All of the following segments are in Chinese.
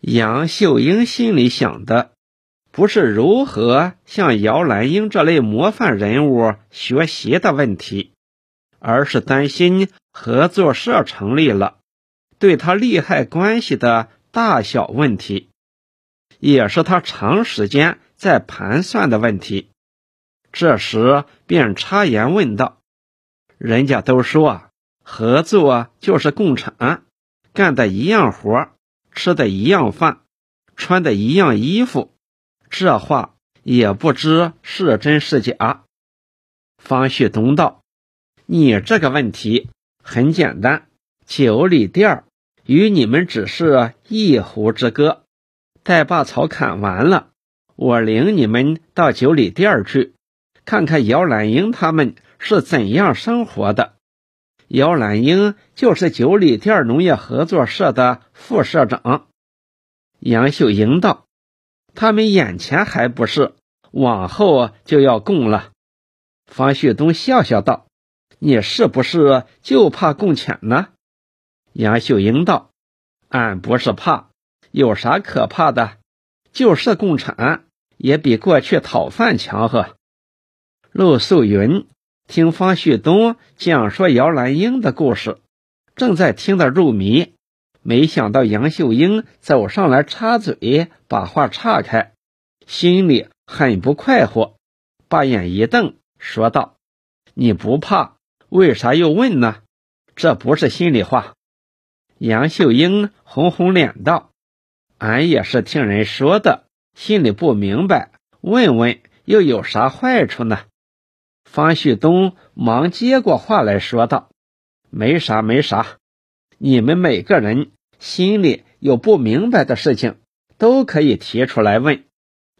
杨秀英心里想的，不是如何向姚兰英这类模范人物学习的问题，而是担心合作社成立了，对他利害关系的大小问题，也是他长时间在盘算的问题。这时便插言问道：“人家都说合作就是共产，干的一样活，吃的一样饭，穿的一样衣服，这话也不知是真是假。”方旭东道：“你这个问题很简单，九里店与你们只是一湖之隔。待把草砍完了，我领你们到九里店去。”看看姚兰英他们是怎样生活的。姚兰英就是九里店农业合作社的副社长。杨秀英道：“他们眼前还不是，往后就要供了。”方旭东笑笑道：“你是不是就怕共钱呢？”杨秀英道：“俺不是怕，有啥可怕的？就是共产，也比过去讨饭强呵。”陆素云听方旭东讲说姚兰英的故事，正在听得入迷，没想到杨秀英走上来插嘴，把话岔开，心里很不快活，把眼一瞪，说道：“你不怕，为啥又问呢？这不是心里话。”杨秀英红红脸道：“俺也是听人说的，心里不明白，问问又有啥坏处呢？”方旭东忙接过话来说道：“没啥，没啥。你们每个人心里有不明白的事情，都可以提出来问，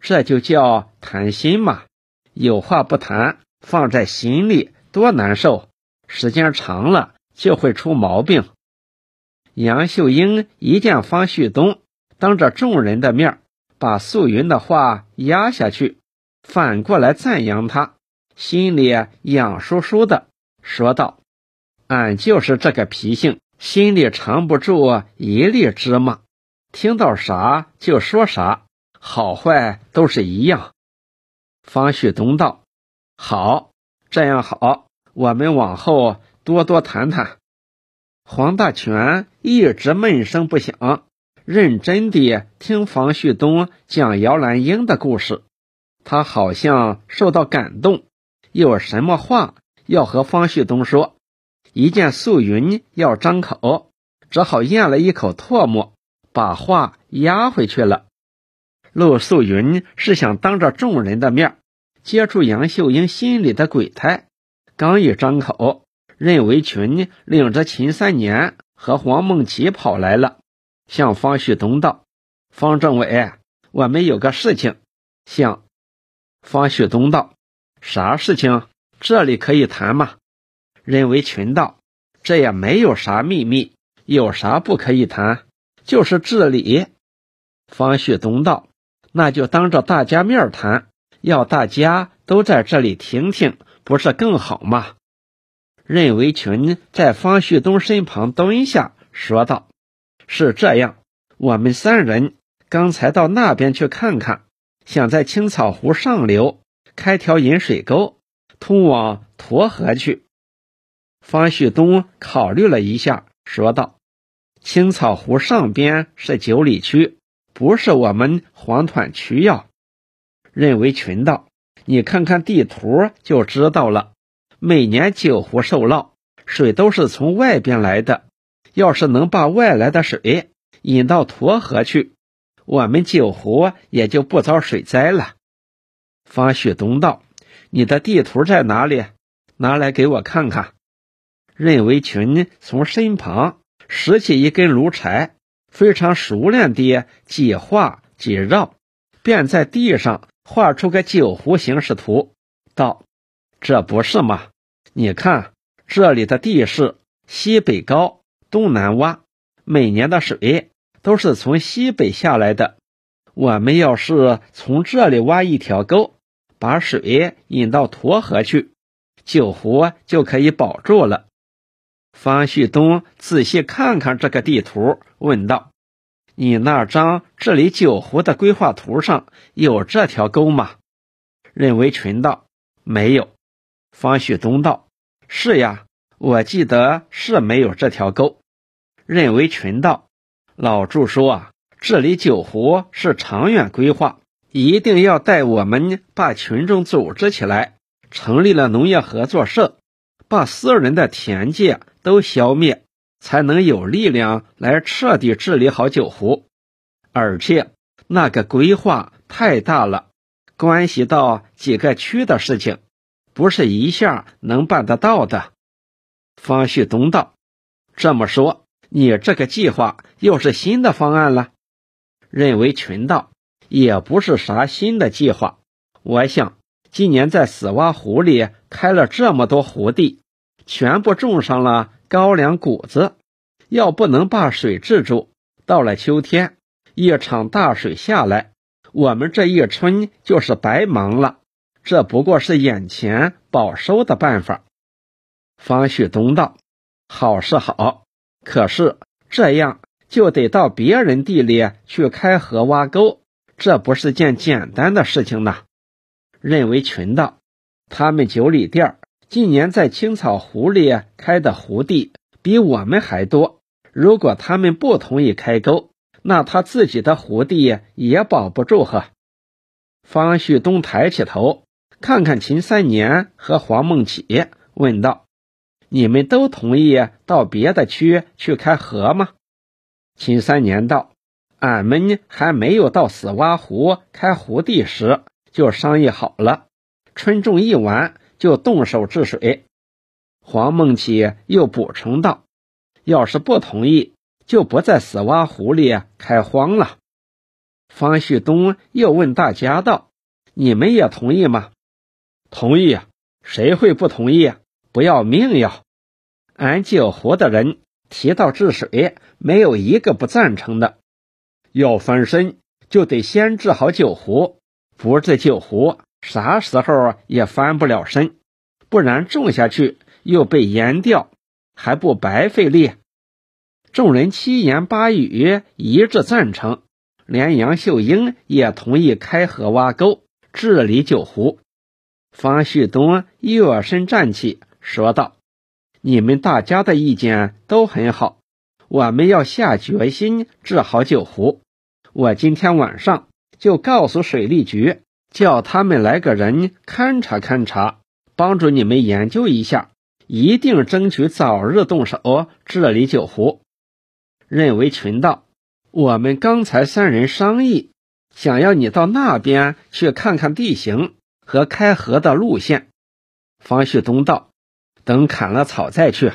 这就叫谈心嘛。有话不谈，放在心里多难受，时间长了就会出毛病。”杨秀英一见方旭东当着众人的面把素云的话压下去，反过来赞扬他。心里痒酥酥的，说道：“俺就是这个脾性，心里藏不住一粒芝麻，听到啥就说啥，好坏都是一样。”方旭东道：“好，这样好，我们往后多多谈谈。”黄大全一直闷声不响，认真地听方旭东讲姚兰英的故事，他好像受到感动。有什么话要和方旭东说？一见素云要张口，只好咽了一口唾沫，把话压回去了。陆素云是想当着众人的面接触杨秀英心里的鬼胎，刚一张口，任维群领着秦三年和黄梦琪跑来了，向方旭东道：“方政委，我们有个事情。”向方旭东道。啥事情？这里可以谈吗？任维群道：“这也没有啥秘密，有啥不可以谈？就是治理。”方旭东道：“那就当着大家面谈，要大家都在这里听听，不是更好吗？”任维群在方旭东身旁蹲下，说道：“是这样，我们三人刚才到那边去看看，想在青草湖上流。”开条引水沟，通往沱河去。方旭东考虑了一下，说道：“青草湖上边是九里区，不是我们黄团区呀。”任维群道：“你看看地图就知道了。每年九湖受涝，水都是从外边来的。要是能把外来的水引到沱河去，我们九湖也就不遭水灾了。”方旭东道：“你的地图在哪里？拿来给我看看。”任维群从身旁拾起一根炉柴，非常熟练地几画几绕，便在地上画出个九湖形势图，道：“这不是吗？你看这里的地势，西北高，东南洼，每年的水都是从西北下来的。我们要是从这里挖一条沟。”把水引到沱河去，酒湖就可以保住了。方旭东仔细看看这个地图，问道：“你那张治理酒湖的规划图上有这条沟吗？任维群道：“没有。”方旭东道：“是呀，我记得是没有这条沟。”任维群道：“老祝说啊，治理酒湖是长远规划，一定要带我们把群众组织起来，成立了农业合作社，把私人的田界都消灭。”才能有力量来彻底治理好九湖，而且那个规划太大了，关系到几个区的事情，不是一下能办得到的。方旭东道：“这么说，你这个计划又是新的方案了？”任为群道：“也不是啥新的计划，我想今年在死洼湖里开了这么多湖地，全部种上了。”高粱谷子，要不能把水治住，到了秋天，一场大水下来，我们这一春就是白忙了。这不过是眼前保收的办法。方旭东道：“好是好，可是这样就得到别人地里去开河挖沟，这不是件简单的事情呢。”任为群道：“他们九里店近年在青草湖里开的湖地比我们还多。如果他们不同意开沟，那他自己的湖地也保不住呵。方旭东抬起头，看看秦三年和黄梦启，问道：“你们都同意到别的区去开河吗？”秦三年道：“俺们还没有到死洼湖开湖地时，就商议好了，春种一完。”就动手治水。黄梦琪又补充道：“要是不同意，就不在死洼湖里开荒了。”方旭东又问大家道：“你们也同意吗？”“同意，谁会不同意？不要命呀！俺九湖的人提到治水，没有一个不赞成的。要翻身，就得先治好酒湖，不治酒湖。”啥时候也翻不了身，不然种下去又被淹掉，还不白费力。众人七言八语一致赞成，连杨秀英也同意开河挖沟，治理酒湖。方旭东跃身站起，说道：“你们大家的意见都很好，我们要下决心治好酒湖。我今天晚上就告诉水利局。”叫他们来个人勘察勘察，帮助你们研究一下，一定争取早日动手治理九湖。任为群道，我们刚才三人商议，想要你到那边去看看地形和开河的路线。方旭东道，等砍了草再去。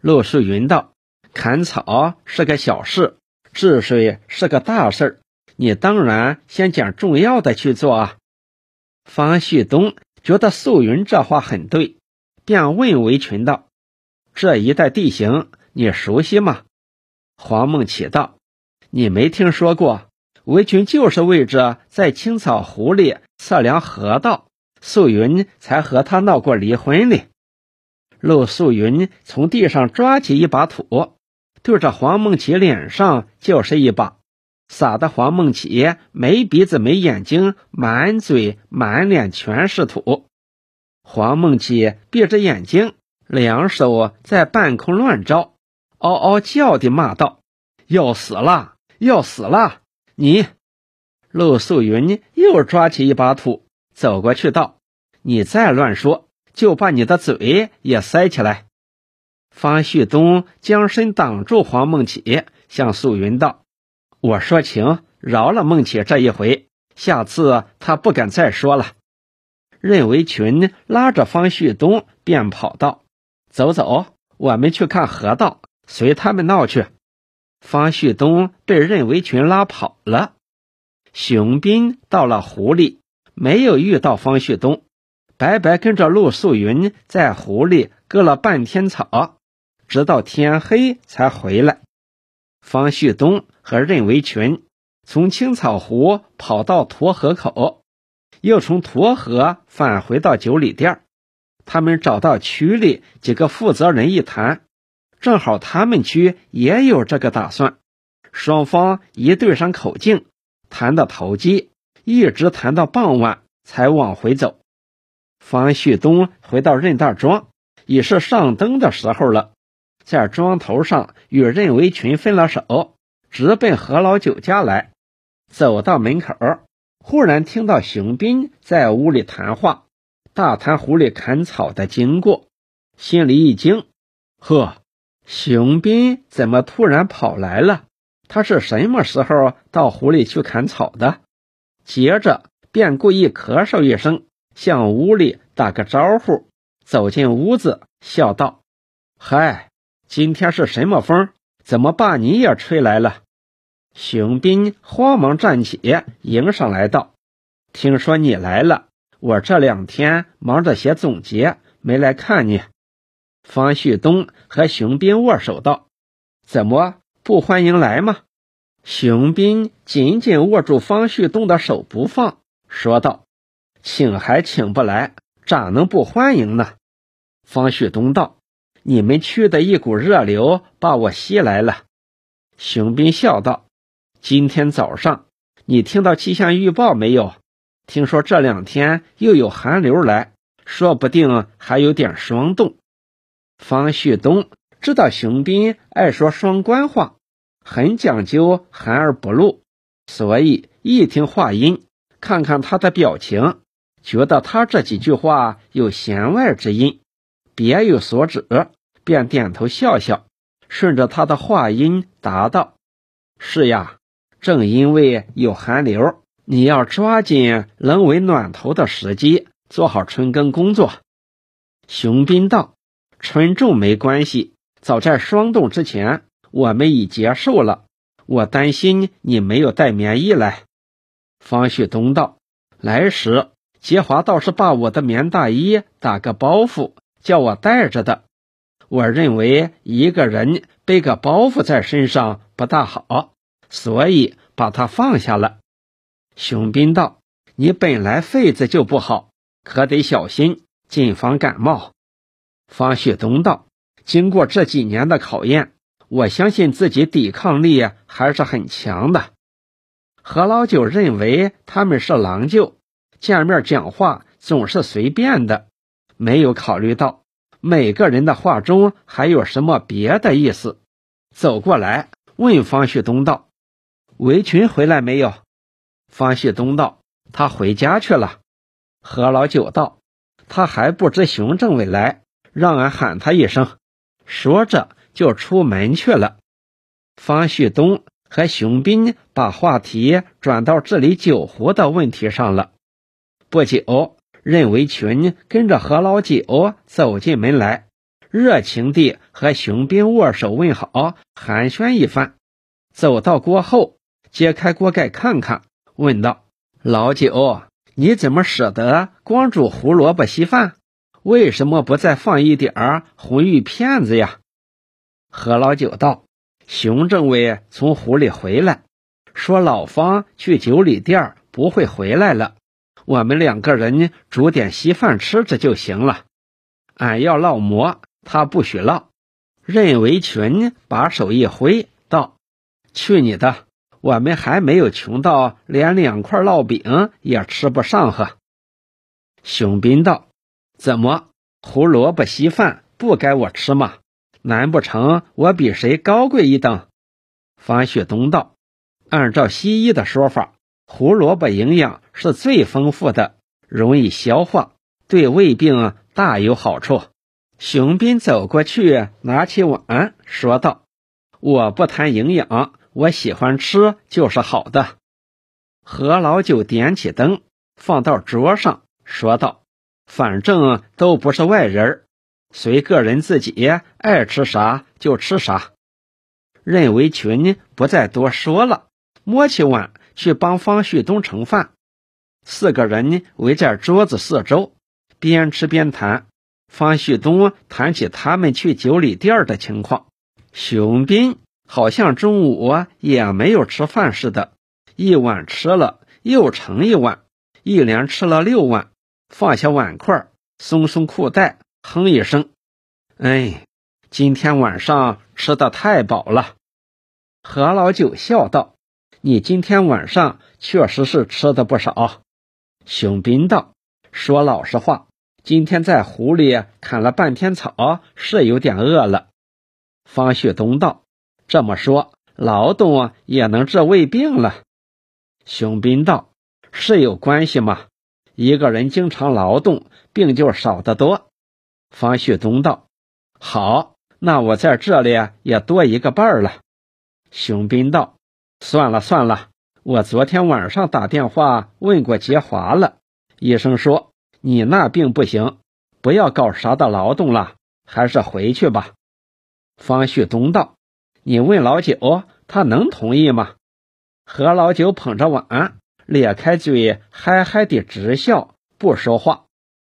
陆树云道，砍草是个小事，治水是个大事儿。你当然先讲重要的去做啊！方旭东觉得素云这话很对，便问韦群道：“这一带地形你熟悉吗？”黄梦启道：“你没听说过？韦群就是为着在青草湖里测量河道，素云才和他闹过离婚哩。”陆素云从地上抓起一把土，对着黄梦琪脸上就是一把。撒的黄梦琪没鼻子没眼睛，满嘴满脸全是土。黄梦琪闭着眼睛，两手在半空乱招，嗷嗷叫的骂道：“要死了，要死了！”你，陆素云又抓起一把土，走过去道：“你再乱说，就把你的嘴也塞起来。”方旭东将身挡住黄梦启，向素云道。我说情，饶了孟启这一回，下次他不敢再说了。任维群拉着方旭东便跑道：“走走，我们去看河道，随他们闹去。”方旭东被任维群拉跑了。熊斌到了湖里，没有遇到方旭东，白白跟着陆素云在湖里割了半天草，直到天黑才回来。方旭东和任维群从青草湖跑到沱河口，又从沱河返回到九里店。他们找到区里几个负责人一谈，正好他们区也有这个打算，双方一对上口径，谈到投机，一直谈到傍晚才往回走。方旭东回到任大庄，已是上灯的时候了，在庄头上与任维群分了手，直奔何老九家来。走到门口，忽然听到熊斌在屋里谈话，大谈湖里砍草的经过，心里一惊，呵，熊斌怎么突然跑来了？他是什么时候到湖里去砍草的？接着便故意咳嗽一声，向屋里打个招呼，走进屋子，笑道：“嗨，今天是什么风？怎么把你也吹来了？”熊斌慌忙站起，迎上来道：“听说你来了，我这两天忙着写总结，没来看你。”方旭东和熊斌握手道：“怎么？”不欢迎来吗？熊斌紧紧握住方旭东的手不放，说道：“请还请不来，咋能不欢迎呢？”方旭东道：“你们去的一股热流把我吸来了。”熊斌笑道：“今天早上你听到气象预报没有？听说这两天又有寒流来，说不定还有点霜冻。”方旭东知道熊斌爱说双关话。很讲究含而不露，所以一听话音，看看他的表情，觉得他这几句话有弦外之音，别有所指，便点头笑笑，顺着他的话音答道：“是呀，正因为有寒流，你要抓紧冷为暖头的时机，做好春耕工作。”熊斌道：“春种没关系，早在霜冻之前。”我们已结束了，我担心你没有带棉衣来。方旭东道：“来时杰华倒是把我的棉大衣打个包袱，叫我带着的。我认为一个人背个包袱在身上不大好，所以把它放下了。”熊斌道：“你本来肺子就不好，可得小心，谨防感冒。”方旭东道：“经过这几年的考验。”我相信自己抵抗力还是很强的。何老九认为他们是郎舅，见面讲话总是随便的，没有考虑到每个人的话中还有什么别的意思。走过来问方旭东道：“围裙回来没有？”方旭东道：“他回家去了。”何老九道：“他还不知熊政委来，让俺喊他一声。”说着。就出门去了。方旭东和熊斌把话题转到治理酒壶的问题上了。不久，任维群跟着何老九走进门来，热情地和熊斌握手问好，寒暄一番。走到锅后，揭开锅盖看看，问道：“老九，你怎么舍得光煮胡萝卜稀饭？为什么不再放一点儿红玉片子呀？”何老九道：“熊政委从湖里回来，说老方去九里店不会回来了，我们两个人煮点稀饭吃着就行了。俺要烙馍，他不许烙。”任维群把手一挥道：“去你的！我们还没有穷到连两块烙饼也吃不上呵。”熊斌道：“怎么胡萝卜稀饭不该我吃吗？”难不成我比谁高贵一等？方旭东道：“按照西医的说法，胡萝卜营养是最丰富的，容易消化，对胃病大有好处。”熊斌走过去，拿起碗，说道：“我不谈营养，我喜欢吃就是好的。”何老九点起灯，放到桌上，说道：“反正都不是外人。”随个人自己爱吃啥就吃啥。任维群不再多说了，摸起碗去帮方旭东盛饭。四个人围在桌子四周，边吃边谈。方旭东谈起他们去九里店的情况。熊斌好像中午也没有吃饭似的，一碗吃了又盛一碗，一连吃了六碗，放下碗筷，松松裤带。哼一声，哎，今天晚上吃的太饱了。何老九笑道：“你今天晚上确实是吃的不少。”熊斌道：“说老实话，今天在湖里砍了半天草，是有点饿了。”方旭东道：“这么说，劳动也能治胃病了？”熊斌道：“是有关系吗？一个人经常劳动，病就少得多。”方旭东道：“好，那我在这里也多一个伴儿了。”熊斌道：“算了算了，我昨天晚上打电话问过杰华了，医生说你那病不行，不要搞啥的劳动了，还是回去吧。”方旭东道：“你问老九，他能同意吗？”何老九捧着碗，咧开嘴，嗨嗨的直笑，不说话。